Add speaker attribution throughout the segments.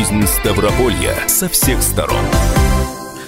Speaker 1: жизнь Ставрополья со всех сторон.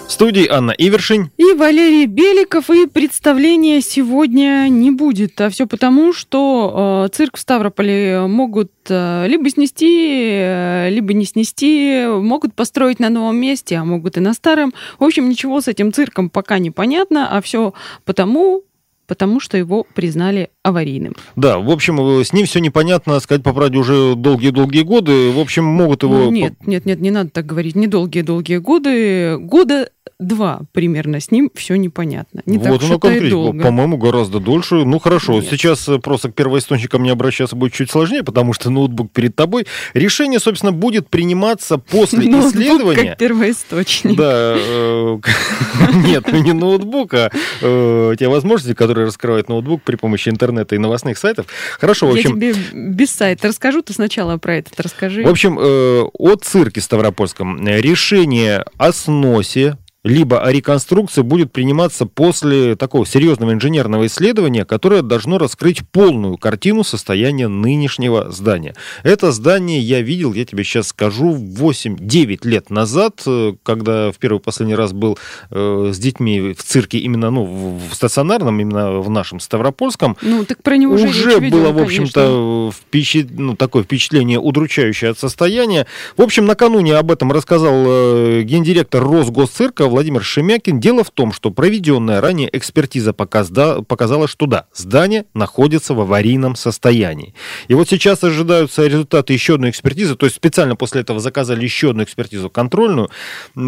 Speaker 2: В студии Анна Ивершин.
Speaker 3: И Валерий Беликов. И представления сегодня не будет. А все потому, что э, цирк в Ставрополе могут э, либо снести, э, либо не снести, могут построить на новом месте, а могут и на старом. В общем, ничего с этим цирком пока не понятно, а все потому, потому что его признали аварийным.
Speaker 2: Да, в общем, э, с ним все непонятно, сказать по правде, уже долгие-долгие годы. В общем, могут его...
Speaker 3: Ну, нет, нет, нет, не надо так говорить. Не долгие-долгие годы. Года два примерно с ним все непонятно. Не
Speaker 2: вот
Speaker 3: так
Speaker 2: оно конкретно, по-моему, гораздо дольше. Ну хорошо,
Speaker 3: Нет.
Speaker 2: сейчас э, просто к первоисточникам не обращаться будет чуть сложнее, потому что ноутбук перед тобой. Решение, собственно, будет приниматься после
Speaker 3: Ноутбук
Speaker 2: исследования.
Speaker 3: как первоисточник.
Speaker 2: Да, э, нет, ну не ноутбук, а те возможности, которые раскрывает ноутбук при помощи интернета и новостных сайтов. Хорошо, в
Speaker 3: Я
Speaker 2: общем,
Speaker 3: тебе без сайта расскажу, ты сначала про этот расскажи.
Speaker 2: в общем, э, о цирке Ставропольском. Решение о сносе либо о реконструкции будет приниматься после такого серьезного инженерного исследования, которое должно раскрыть полную картину состояния нынешнего здания. Это здание я видел, я тебе сейчас скажу, 8-9 лет назад, э, когда в первый последний раз был э, с детьми в цирке именно ну, в стационарном, именно в нашем Ставропольском,
Speaker 3: Ну, так про него
Speaker 2: уже,
Speaker 3: уже,
Speaker 2: было,
Speaker 3: видела,
Speaker 2: в общем-то, впечат- ну, такое впечатление удручающее от состояния. В общем, накануне об этом рассказал э, гендиректор Росгосцирка Владимир Шемякин. Дело в том, что проведенная ранее экспертиза показала, что да, здание находится в аварийном состоянии. И вот сейчас ожидаются результаты еще одной экспертизы, то есть специально после этого заказали еще одну экспертизу контрольную. Э,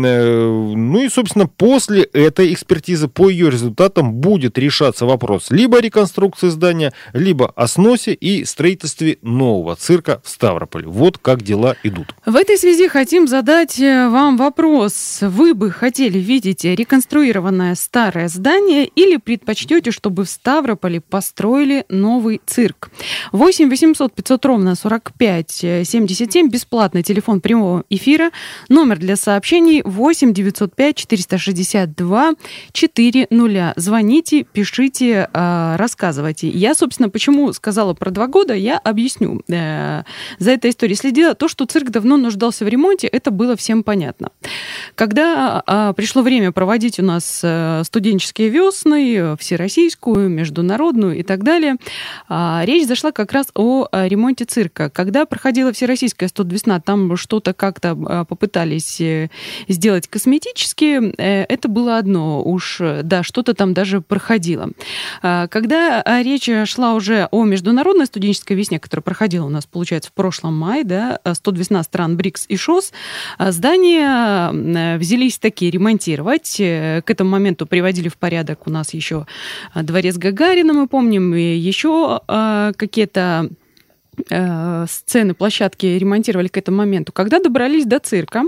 Speaker 2: Ну и, собственно, после этой экспертизы, по ее результатам, будет решаться вопрос либо реконструкции здания, либо о сносе и строительстве нового цирка в Ставрополе. Вот как дела идут.
Speaker 3: В этой связи хотим задать э, вам вопрос. Вы бы хотели видеть реконструированное старое здание или предпочтете, чтобы в Ставрополе построили новый цирк? 8 800 500 ровно 45 э, 77, бесплатный телефон прямого эфира, номер для сообщений 8 905 462 400. Звоните, пишите, э, рассказывайте. Я, собственно, почему сказала про два года, я объясню. Э, За этой историей следила. То, что цирк давно нуждался в ремонте, это было всем понятно. Когда а, пришло время проводить у нас э, студенческие весны, э, всероссийскую, международную и так далее, а, речь зашла как раз о э, ремонте цирка. Когда проходила всероссийская студвесна, там что-то как-то а, попытались э, сделать косметически, э, это было одно. Уж, э, да, что-то там даже проходило. А, Когда речь шла уже о международной студенческой весне, которая проходила у нас, получается, в прошлом мае, да, 112 стран БРИКС и ШОС, здания э, взялись такие ремонтировать. Э, К этому моменту приводили в порядок у нас еще а, дворец Гагарина, мы помним, и еще а, какие-то э, сцены, площадки ремонтировали к этому моменту. Когда добрались до цирка,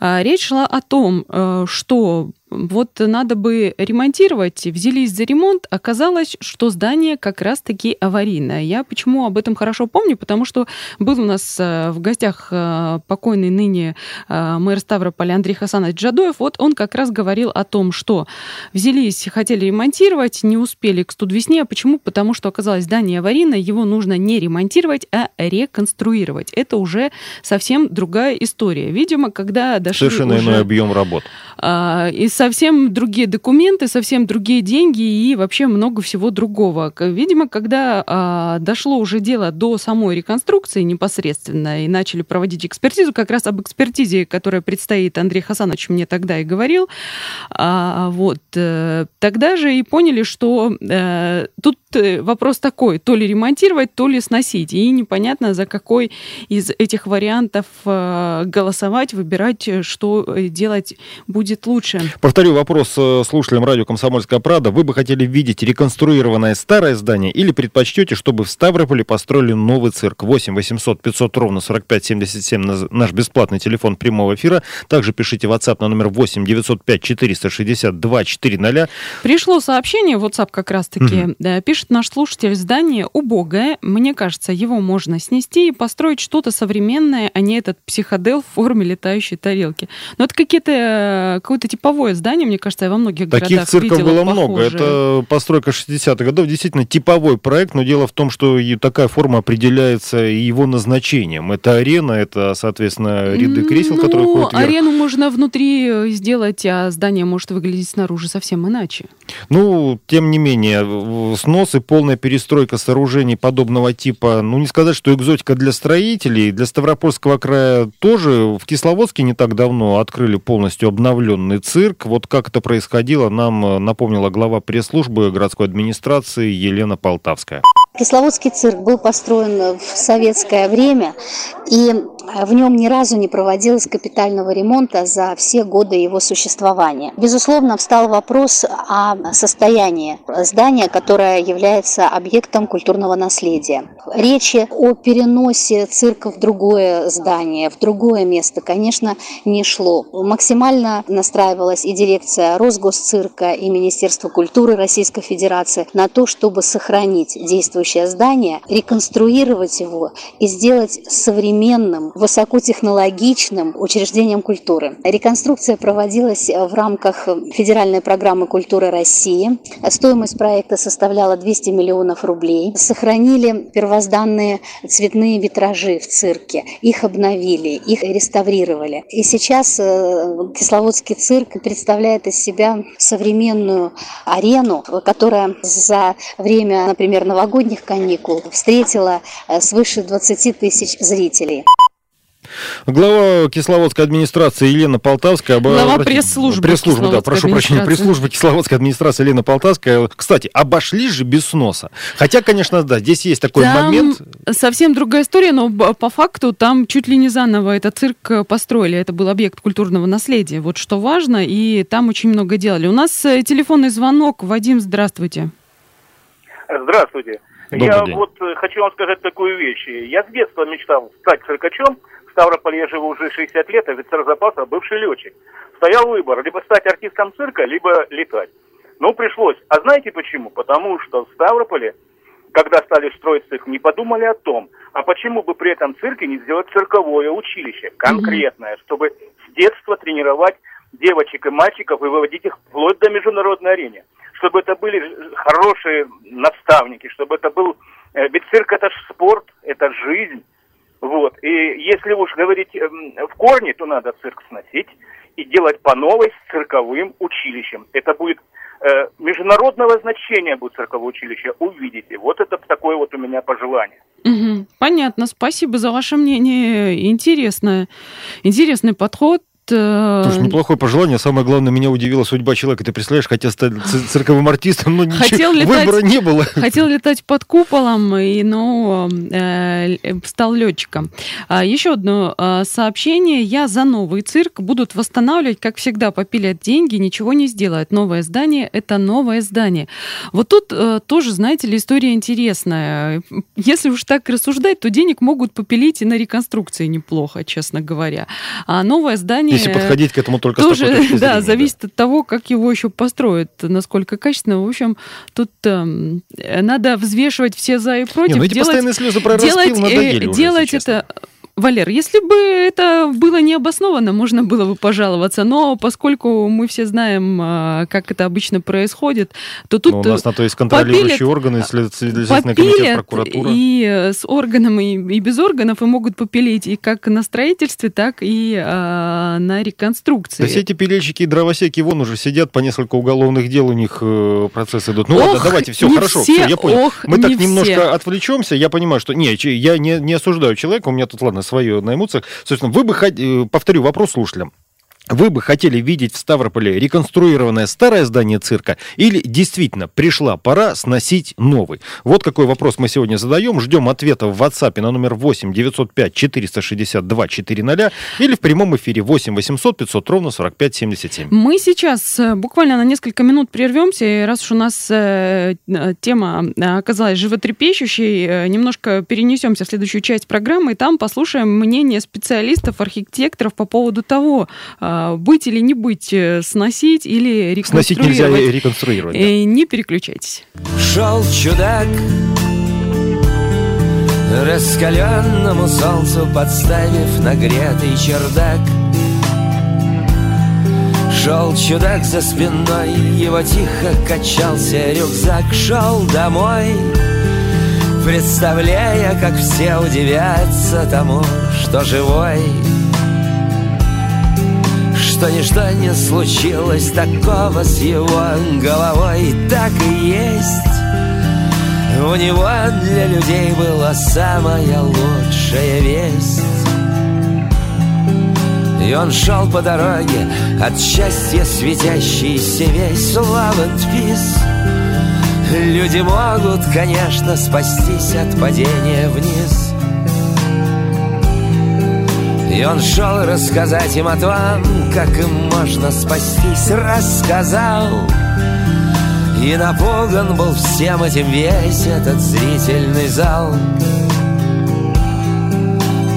Speaker 3: речь шла о том, э, что вот надо бы ремонтировать, взялись за ремонт, оказалось, что здание как раз-таки аварийное. Я почему об этом хорошо помню, потому что был у нас э, в гостях э, покойный ныне э, мэр Ставрополя Андрей Хасанович Джадоев, вот он как раз говорил о том, что взялись, хотели ремонтировать, не успели к студвесне. А почему? Потому что оказалось здание аварийное, его нужно не ремонтировать, а реконструировать. Это уже совсем другая история. Видимо, когда дошли
Speaker 2: Совершенно
Speaker 3: уже...
Speaker 2: иной объем работ.
Speaker 3: А, И совсем другие документы, совсем другие деньги и вообще много всего другого. Видимо, когда а, дошло уже дело до самой реконструкции непосредственно и начали проводить экспертизу, как раз об экспертизе, которая предстоит, Андрей Хасанович мне тогда и говорил, а, вот, э, тогда же и поняли, что э, тут э, вопрос такой, то ли ремонтировать, то ли сносить. И непонятно, за какой из этих вариантов голосовать, выбирать, что делать будет лучше.
Speaker 2: Повторю вопрос э, слушателям радио «Комсомольская правда». Вы бы хотели видеть реконструированное старое здание или предпочтете, чтобы в Ставрополе построили новый цирк? 8 800 500 ровно 45 77 наз- наш бесплатный телефон прямого эфира. Также пишите в WhatsApp на номер 8 905 462 400.
Speaker 3: Пришло сообщение, WhatsApp как раз-таки, да, пишет наш слушатель, здание убогое, мне кажется, его можно снести и построить что-то современное, а не этот психодел в форме летающей тарелки. Но это какие-то, э, какое-то типовое здание, мне кажется, я во многих
Speaker 2: Таких
Speaker 3: городах
Speaker 2: цирков
Speaker 3: видела
Speaker 2: было
Speaker 3: похожие.
Speaker 2: много. Это постройка 60-х годов, действительно типовой проект, но дело в том, что и такая форма определяется его назначением. Это арена, это, соответственно, ряды кресел,
Speaker 3: ну,
Speaker 2: которые ходят вверх.
Speaker 3: арену можно внутри э, сделать, а здание может выглядеть снаружи совсем иначе.
Speaker 2: Ну, тем не менее, снос и полная перестройка сооружений подобного типа, ну, не сказать, что экзотика для строителей, для Ставропольского края тоже. В Кисловодске не так давно открыли полностью обновленный цирк. Вот как это происходило, нам э, напомнила глава пресс-службы городской администрации Елена Полтавская.
Speaker 4: Кисловодский цирк был построен в советское время, и в нем ни разу не проводилось капитального ремонта за все годы его существования. Безусловно, встал вопрос о состоянии здания, которое является объектом культурного наследия. Речи о переносе цирка в другое здание, в другое место, конечно, не шло. Максимально настраивалась и дирекция Росгосцирка, и Министерство культуры Российской Федерации на то, чтобы сохранить действующее здание, реконструировать его и сделать современным, высокотехнологичным учреждением культуры. Реконструкция проводилась в рамках федеральной программы культуры России. Стоимость проекта составляла 200 миллионов рублей. Сохранили первозданные цветные витражи в цирке. Их обновили, их реставрировали. И сейчас э, Кисловодский цирк представляет из себя современную арену, которая за время, например, новогодних каникул встретила э, свыше 20 тысяч зрителей.
Speaker 2: Глава Кисловодской администрации Елена Полтавская... оба-
Speaker 3: Глава
Speaker 2: обратите-
Speaker 3: пресс-службы
Speaker 2: Пресс-службы, да, прошу прощения, пресс-службы Кисловодской администрации Елена Полтавская. Кстати, обошли же без сноса. Хотя, конечно, да, здесь есть такой
Speaker 3: Там
Speaker 2: момент...
Speaker 3: совсем другая история, но по факту там чуть ли не заново этот цирк э, построили. Это был объект культурного наследия. Вот что важно, и там очень много делали. У нас э, телефонный звонок. Вадим, здравствуйте.
Speaker 5: Здравствуйте.
Speaker 2: Добрый
Speaker 5: я
Speaker 2: день.
Speaker 5: вот э, хочу вам сказать такую вещь. Я с детства мечтал стать циркачом. Ставрополе я живу уже 60 лет, офицер запаса, бывший летчик. Стоял выбор, либо стать артистом цирка, либо летать. Ну, пришлось. А знаете почему? Потому что в Ставрополе, когда стали строить цирк, не подумали о том, а почему бы при этом цирке не сделать цирковое училище, конкретное, чтобы с детства тренировать девочек и мальчиков и выводить их вплоть до международной арены. Чтобы это были хорошие наставники, чтобы это был... э, Ведь цирк это ж спорт, это жизнь. Вот. И если уж говорить эм, в корне, то надо цирк сносить и делать по новой с цирковым училищем. Это будет э, международного значения будет цирковое училище, увидите. Вот это такое вот у меня пожелание.
Speaker 3: Мгм. Понятно, спасибо за ваше мнение. Интересное, интересный подход. Э,
Speaker 2: Слушай, неплохое пожелание. Самое главное, меня удивила судьба человека. Ты представляешь, хотел стать ци- цирковым артистом, но ничего,
Speaker 3: Хотел летать-
Speaker 2: выбора не было.
Speaker 3: Хотел летать под куполом, и, ну, э, л- стал летчиком. А, Еще одно а, сообщение. Я за новый цирк. Будут восстанавливать, как всегда, попилят деньги, ничего не сделают. Новое здание – это новое здание. Вот тут э, тоже, знаете ли, история интересная. Если уж так рассуждать, то денег могут попилить и на реконструкции неплохо, честно говоря. А новое здание...
Speaker 2: Если подходить к этому только с
Speaker 3: тоже,
Speaker 2: такой точки
Speaker 3: да, зависит от того, как его еще построят, насколько качественно. В общем, тут э, надо взвешивать все за и
Speaker 2: Не,
Speaker 3: против.
Speaker 2: ну эти
Speaker 3: делать
Speaker 2: постоянные слезы про
Speaker 3: делать,
Speaker 2: распил
Speaker 3: э,
Speaker 2: надоели уже,
Speaker 3: делать это... Валер, если бы это было необоснованно, можно было бы пожаловаться, но поскольку мы все знаем, а, как это обычно происходит, то тут
Speaker 2: Но Ну, у нас на то есть контролирующие
Speaker 3: попилят-
Speaker 2: органы, след- Следственный комитет, прокуратура.
Speaker 3: и э, с органами, и и без органов, и могут попилить и как на строительстве, так и а, на реконструкции.
Speaker 2: Да все эти пилельщики и дровосеки вон уже сидят, по несколько уголовных дел у них э, процессы идут. Ну ладно,
Speaker 3: Ох,
Speaker 2: давайте, все, хорошо,
Speaker 3: все,
Speaker 2: все, я понял.
Speaker 3: ох,
Speaker 2: Мы так
Speaker 3: не
Speaker 2: немножко
Speaker 3: все.
Speaker 2: отвлечемся, я понимаю, что... Не, я не, не осуждаю человека, у меня тут, ладно, свое на эмоциях. Собственно, вы бы, э, повторю вопрос слушателям. Вы бы хотели видеть в Ставрополе реконструированное старое здание цирка или действительно пришла пора сносить новый? Вот какой вопрос мы сегодня задаем. Ждем ответа в WhatsApp на номер 8 905 462 400 или в прямом эфире 8 800 500 ровно 45 77.
Speaker 3: Мы сейчас э, буквально на несколько минут прервемся, и раз уж у нас э, э, тема оказалась животрепещущей, немножко перенесемся в следующую часть программы, и там послушаем мнение специалистов, архитекторов по поводу того, быть или не быть, э, сносить или
Speaker 2: Сносить нельзя
Speaker 3: реконструировать.
Speaker 2: и реконструировать. да.
Speaker 3: Э, Не переключайтесь.
Speaker 6: Шел чудак Раскаленному солнцу подставив нагретый чердак Шел чудак за спиной, его тихо качался рюкзак, шел домой, представляя, как все удивятся тому, что живой что ничто не случилось такого с его головой. Так и есть. У него для людей была самая лучшая весть. И он шел по дороге От счастья светящийся весь Love and Люди могут, конечно, спастись от падения вниз и он шел рассказать им о том, как им можно спастись, рассказал. И напуган был всем этим весь этот зрительный зал.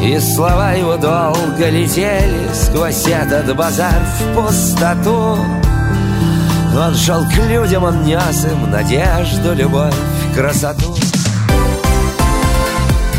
Speaker 6: И слова его долго летели сквозь этот базар в пустоту. Он шел к людям, он нес им надежду, любовь, красоту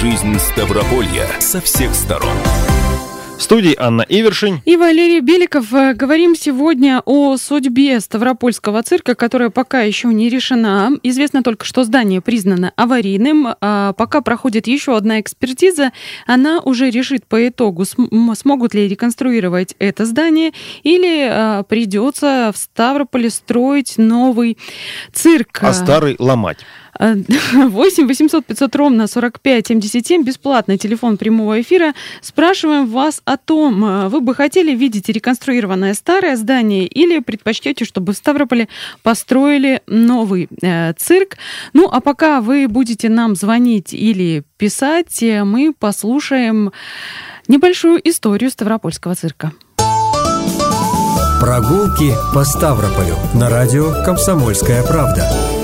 Speaker 1: Жизнь Ставрополья со всех сторон.
Speaker 2: В студии Анна Ивершин
Speaker 3: и Валерий Беликов. Э, говорим сегодня о судьбе Ставропольского цирка, которая пока еще не решена. Известно только, что здание признано аварийным. А пока проходит еще одна экспертиза, она уже решит по итогу, смогут ли реконструировать это здание или а, придется в Ставрополе строить новый цирк.
Speaker 2: А старый ломать.
Speaker 3: 8 800 500 ровно 45 77, бесплатный телефон прямого эфира. Спрашиваем вас о том, э, вы бы хотели видеть реконструированное старое здание или предпочтете, чтобы в Ставрополе построили новый э, цирк. Ну, а пока вы будете нам звонить или писать, э, мы послушаем небольшую историю Ставропольского цирка.
Speaker 7: Прогулки по Ставрополю на радио «Комсомольская правда».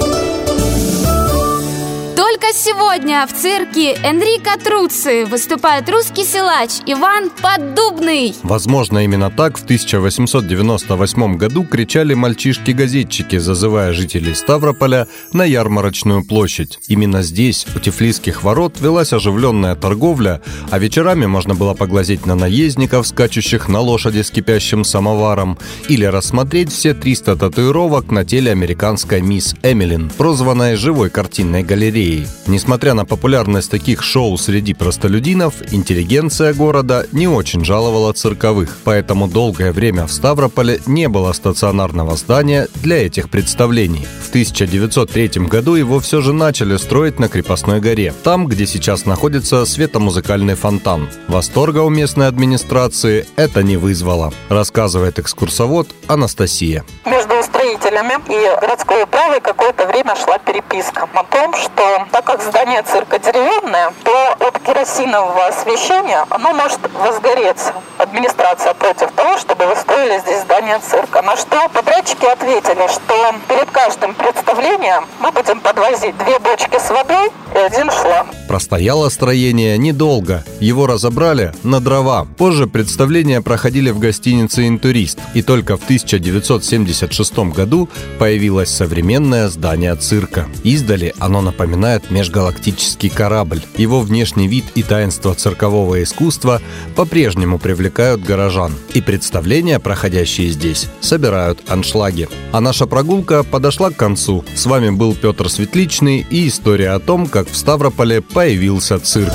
Speaker 8: Только сегодня в цирке Энрико Труци выступает русский силач Иван Поддубный.
Speaker 9: Возможно, именно так в 1898 году кричали мальчишки-газетчики, зазывая жителей Ставрополя на ярмарочную площадь. Именно здесь, у Тифлисских ворот, велась оживленная торговля, а вечерами можно было поглазеть на наездников, скачущих на лошади с кипящим самоваром, или рассмотреть все 300 татуировок на теле американской мисс Эмилин, прозванной живой картинной галереей. Несмотря на популярность таких шоу среди простолюдинов, интеллигенция города не очень жаловала цирковых, поэтому долгое время в Ставрополе не было стационарного здания для этих представлений. В 1903 году его все же начали строить на Крепостной горе, там, где сейчас находится светомузыкальный фонтан. Восторга у местной администрации это не вызвало, рассказывает экскурсовод Анастасия.
Speaker 10: Между строителями и городской управой какое-то время шла переписка о том, что так как здание цирка деревянное, то от керосинового освещения оно может возгореться. Администрация против того, чтобы вы строили здесь здание цирка. На что подрядчики ответили, что перед каждым представлением мы будем подвозить две бочки с водой и один шланг.
Speaker 9: Простояло строение недолго. Его разобрали на дрова. Позже представления проходили в гостинице «Интурист». И только в 1976 году появилось современное здание цирка. Издали оно напоминает летает межгалактический корабль. Его внешний вид и таинство циркового искусства по-прежнему привлекают горожан. И представления, проходящие здесь, собирают аншлаги. А наша прогулка подошла к концу. С вами был Петр Светличный и история о том, как в Ставрополе появился цирк.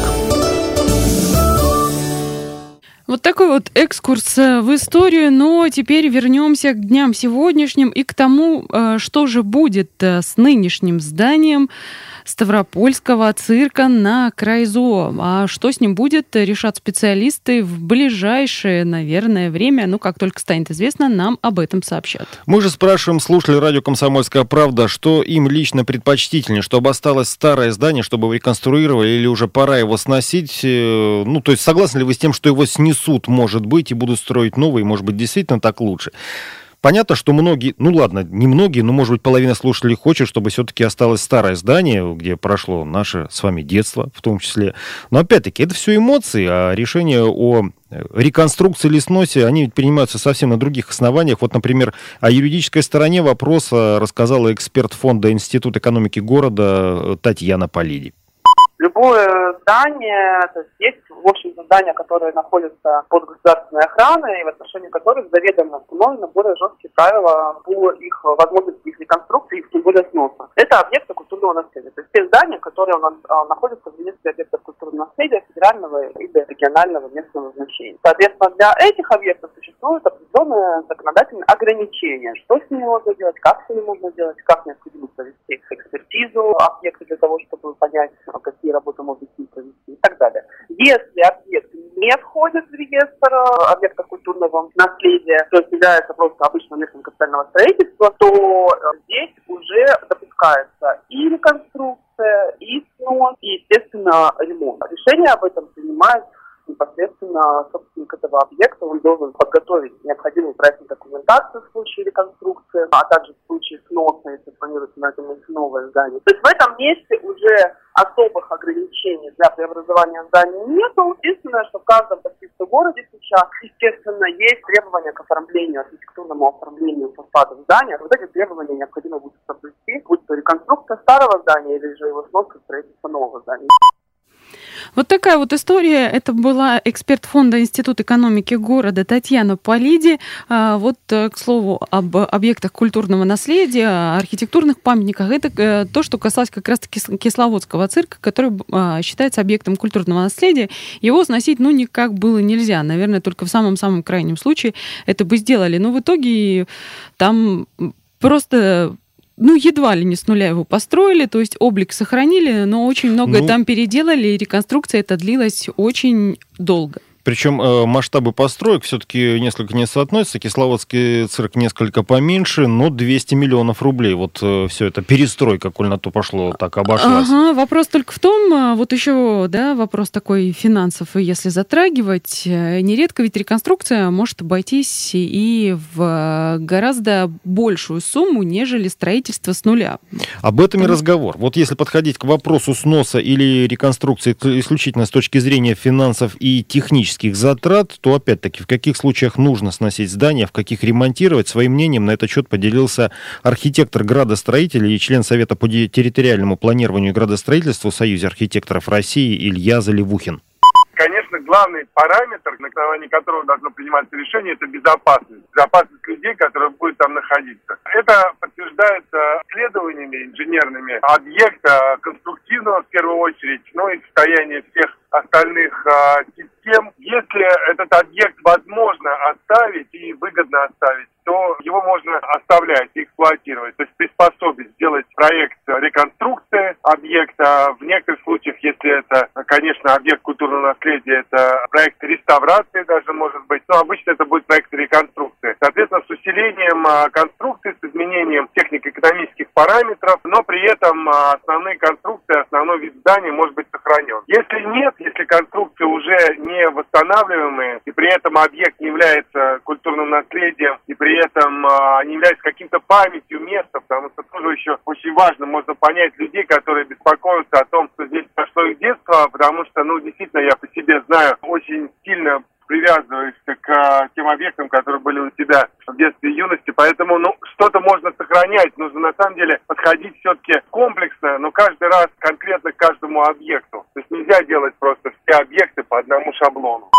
Speaker 3: Вот такой вот экскурс э, в историю, но теперь вернемся к дням сегодняшним и к тому, э, что же будет э, с нынешним зданием Ставропольского цирка на Крайзо. А что с ним будет, решат специалисты в ближайшее, наверное, время. Ну, как только станет известно, нам об этом сообщат.
Speaker 2: Мы же спрашиваем слушателей радио «Комсомольская правда», что им лично предпочтительнее, чтобы осталось старое здание, чтобы реконструировали, или уже пора его сносить? Э, ну, то есть согласны ли вы с тем, что его снесут, может быть, и будут строить новый, может быть, действительно так лучше? Понятно, что многие, ну ладно, не многие, но, может быть, половина слушателей хочет, чтобы все-таки осталось старое здание, где прошло наше с вами детство в том числе. Но опять-таки, это все эмоции, а решение о э, реконструкции или сносе, они ведь принимаются совсем на других основаниях. Вот, например, о юридической стороне вопроса рассказала эксперт фонда Институт экономики города Татьяна Полиди.
Speaker 11: Любое здание, то есть есть, в общем-то, здания, которые находятся под государственной охраной, и в отношении которых заведомо установлены более жесткие правила по их возможности их реконструкции и тем более сноса. Это объекты культурного наследия. То есть те здания, которые у нас а, находятся в реестре объектов культурного наследия федерального или регионального местного значения. Соответственно, для этих объектов существуют определенные законодательные ограничения. Что с ними можно делать, как с ними можно делать, как необходимо провести экспертизу объекта для того, чтобы понять, какие работы можно с ним провести и так далее. Если объект не входит в реестр э, объекта культурного наследия, то есть является просто обычным местом капитального строительства, то э, здесь уже допускается и реконструкция, и снос, и, естественно, ремонт. Решение об этом принимает непосредственно собственник этого объекта, он должен подготовить необходимую проектную документацию в случае реконструкции, а также в случае сноса, если планируется на этом новое здание. То есть в этом месте уже особых ограничений для преобразования зданий нет. Единственное, что в каждом почти городе сейчас, естественно, есть требования к оформлению, архитектурному оформлению фасада здания. Вот эти требования необходимо будет соблюсти, будь то реконструкция старого здания или же его снос строительство нового здания.
Speaker 3: Вот такая вот история. Это была эксперт фонда Институт экономики города Татьяна Полиди. А, вот, э, к слову, об объектах культурного наследия, архитектурных памятниках. Это э, то, что касалось как раз-таки Кисловодского цирка, который а, считается объектом культурного наследия. Его сносить, ну, никак было нельзя. Наверное, только в самом-самом крайнем случае это бы сделали. Но в итоге там просто ну, едва ли не с нуля его построили, то есть облик сохранили, но очень многое ну, там переделали, и реконструкция это длилась очень долго.
Speaker 2: Причем э, масштабы построек все-таки несколько не соотносятся. Кисловодский цирк несколько поменьше, но 200 миллионов рублей. Вот э, все это перестройка, коль на то пошло, так обошлась.
Speaker 3: Ага, вопрос только в том, э, вот еще, да, вопрос такой финансов, если затрагивать, э, нередко ведь реконструкция может обойтись и в гораздо большую сумму, нежели строительство с нуля.
Speaker 2: Об этом и разговор. Вот если подходить к вопросу сноса или реконструкции исключительно с точки зрения финансов и технических технических затрат, то опять-таки в каких случаях нужно сносить здание, в каких ремонтировать. Своим мнением на этот счет поделился архитектор градостроителей и член Совета по территориальному планированию и градостроительству Союза архитекторов России Илья Заливухин
Speaker 12: конечно, главный параметр, на основании которого должно приниматься решение, это безопасность. Безопасность людей, которые будут там находиться. Это подтверждается исследованиями инженерными объекта конструктивного в первую очередь, но и состояние всех остальных а, систем. Если этот объект возможно оставить и выгодно оставить, то его можно оставлять и эксплуатировать, то есть приспособить, сделать проект реконструкции объекта. В некоторых случаях, если это, конечно, объект культурного наследия, это проект реставрации даже может быть, но обычно это будет проект реконструкции. Соответственно, с усилением а, конструкции, изменением технико-экономических параметров, но при этом а, основные конструкции, основной вид здания может быть сохранен. Если нет, если конструкции уже не восстанавливаемые, и при этом объект не является культурным наследием, и при этом а, они являются каким-то памятью места, потому что тоже еще очень важно, можно понять людей, которые беспокоятся о том, что здесь прошло их детство, потому что, ну, действительно, я по себе знаю, очень сильно привязываешься к а, тем объектам, которые были у тебя в детстве и юности. Поэтому, ну, что-то можно сохранять. Нужно, на самом деле, подходить все-таки комплексно, но каждый раз конкретно каждому объекту. То есть нельзя делать просто все объекты по одному шаблону.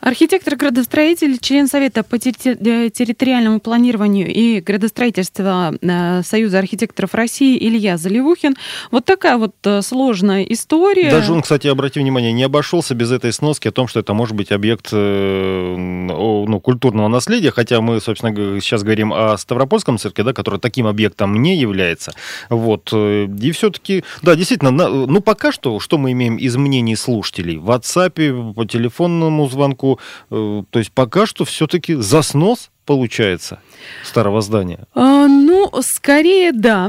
Speaker 3: Архитектор-градостроитель, член Совета по терри- территориальному планированию и градостроительству э, Союза архитекторов России Илья Заливухин. Вот такая вот э, сложная история.
Speaker 2: Даже он, кстати, обрати внимание, не обошелся без этой сноски о том, что это может быть объект э, ну, культурного наследия, хотя мы, собственно, сейчас говорим о Ставропольском цирке, да, который таким объектом не является. Вот. э, И все-таки, да, действительно, ну, пока что, что мы имеем из мнений слушателей? В WhatsApp, по телефонному звонку, э, то есть пока что все-таки заснос получается старого здания.
Speaker 3: А, ну, скорее да,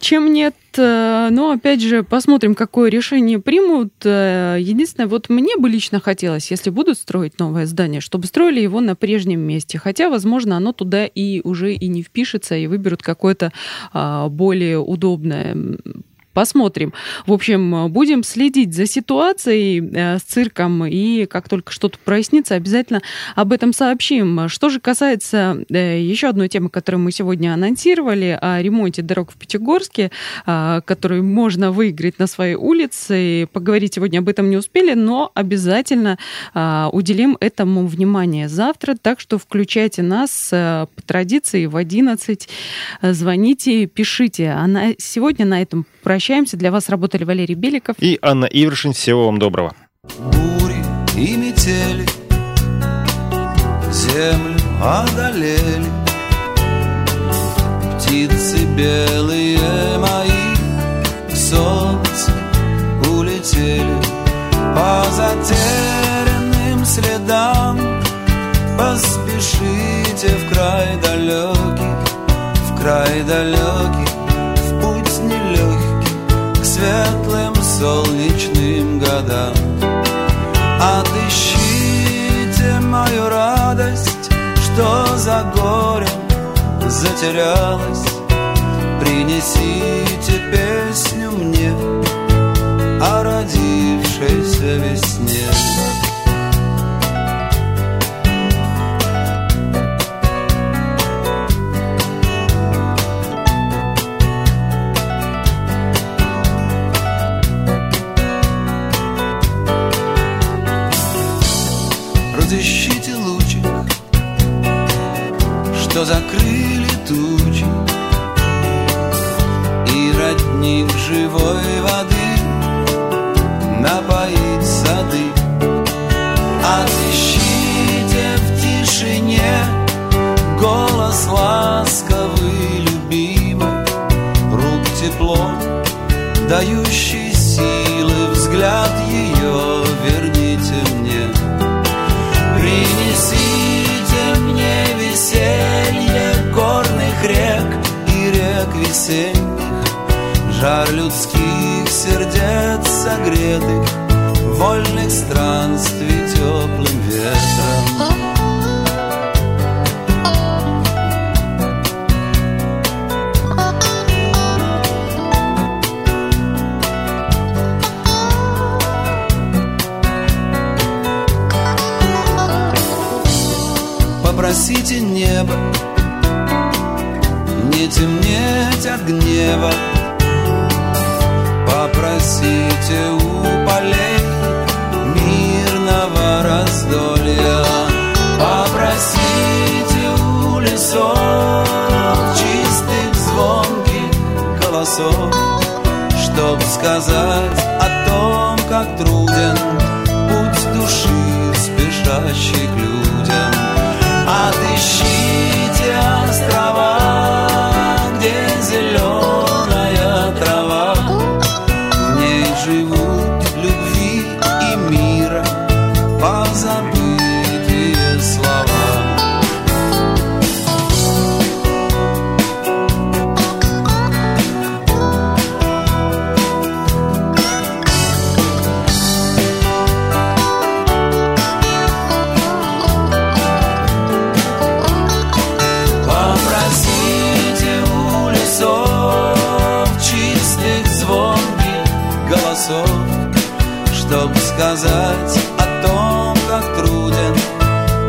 Speaker 3: чем нет. Э, Но опять же, посмотрим, какое решение примут. Э, Единственное, вот мне бы лично хотелось, если будут строить новое здание, чтобы строили его на прежнем месте. Хотя, возможно, оно туда и уже и не впишется, и выберут какое-то а, более удобное. Посмотрим. В общем, будем следить за ситуацией э, с цирком, и как только что-то прояснится, обязательно об этом сообщим. Что же касается э, еще одной темы, которую мы сегодня анонсировали, о ремонте дорог в Пятигорске, а, который можно выиграть на своей улице. Поговорить сегодня об этом не успели, но обязательно уделим этому внимание завтра. Так что включайте нас э, по традиции в 11. Э, Звоните, пишите. А на, сегодня на этом прощаемся. Для вас работали Валерий Беликов.
Speaker 2: И Анна Ивершин. Всего вам доброго.
Speaker 13: бури и метели Землю одолели Птицы белые мои К солнцу улетели По затерянным следам Поспешите в край далекий В край далекий солнечным годам Отыщите мою радость, что за горем затерялась. Принесите песню мне о родившейся весне. Весенних, Жар людских сердец согретых, Вольных странствий теплым ветром. Попросите небо не темнеть от гнева. Попросите у полей мирного раздолья. Попросите у лесов чистых звонких голосов Чтоб сказать сказать о том, как труден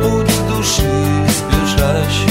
Speaker 13: путь души, спешащий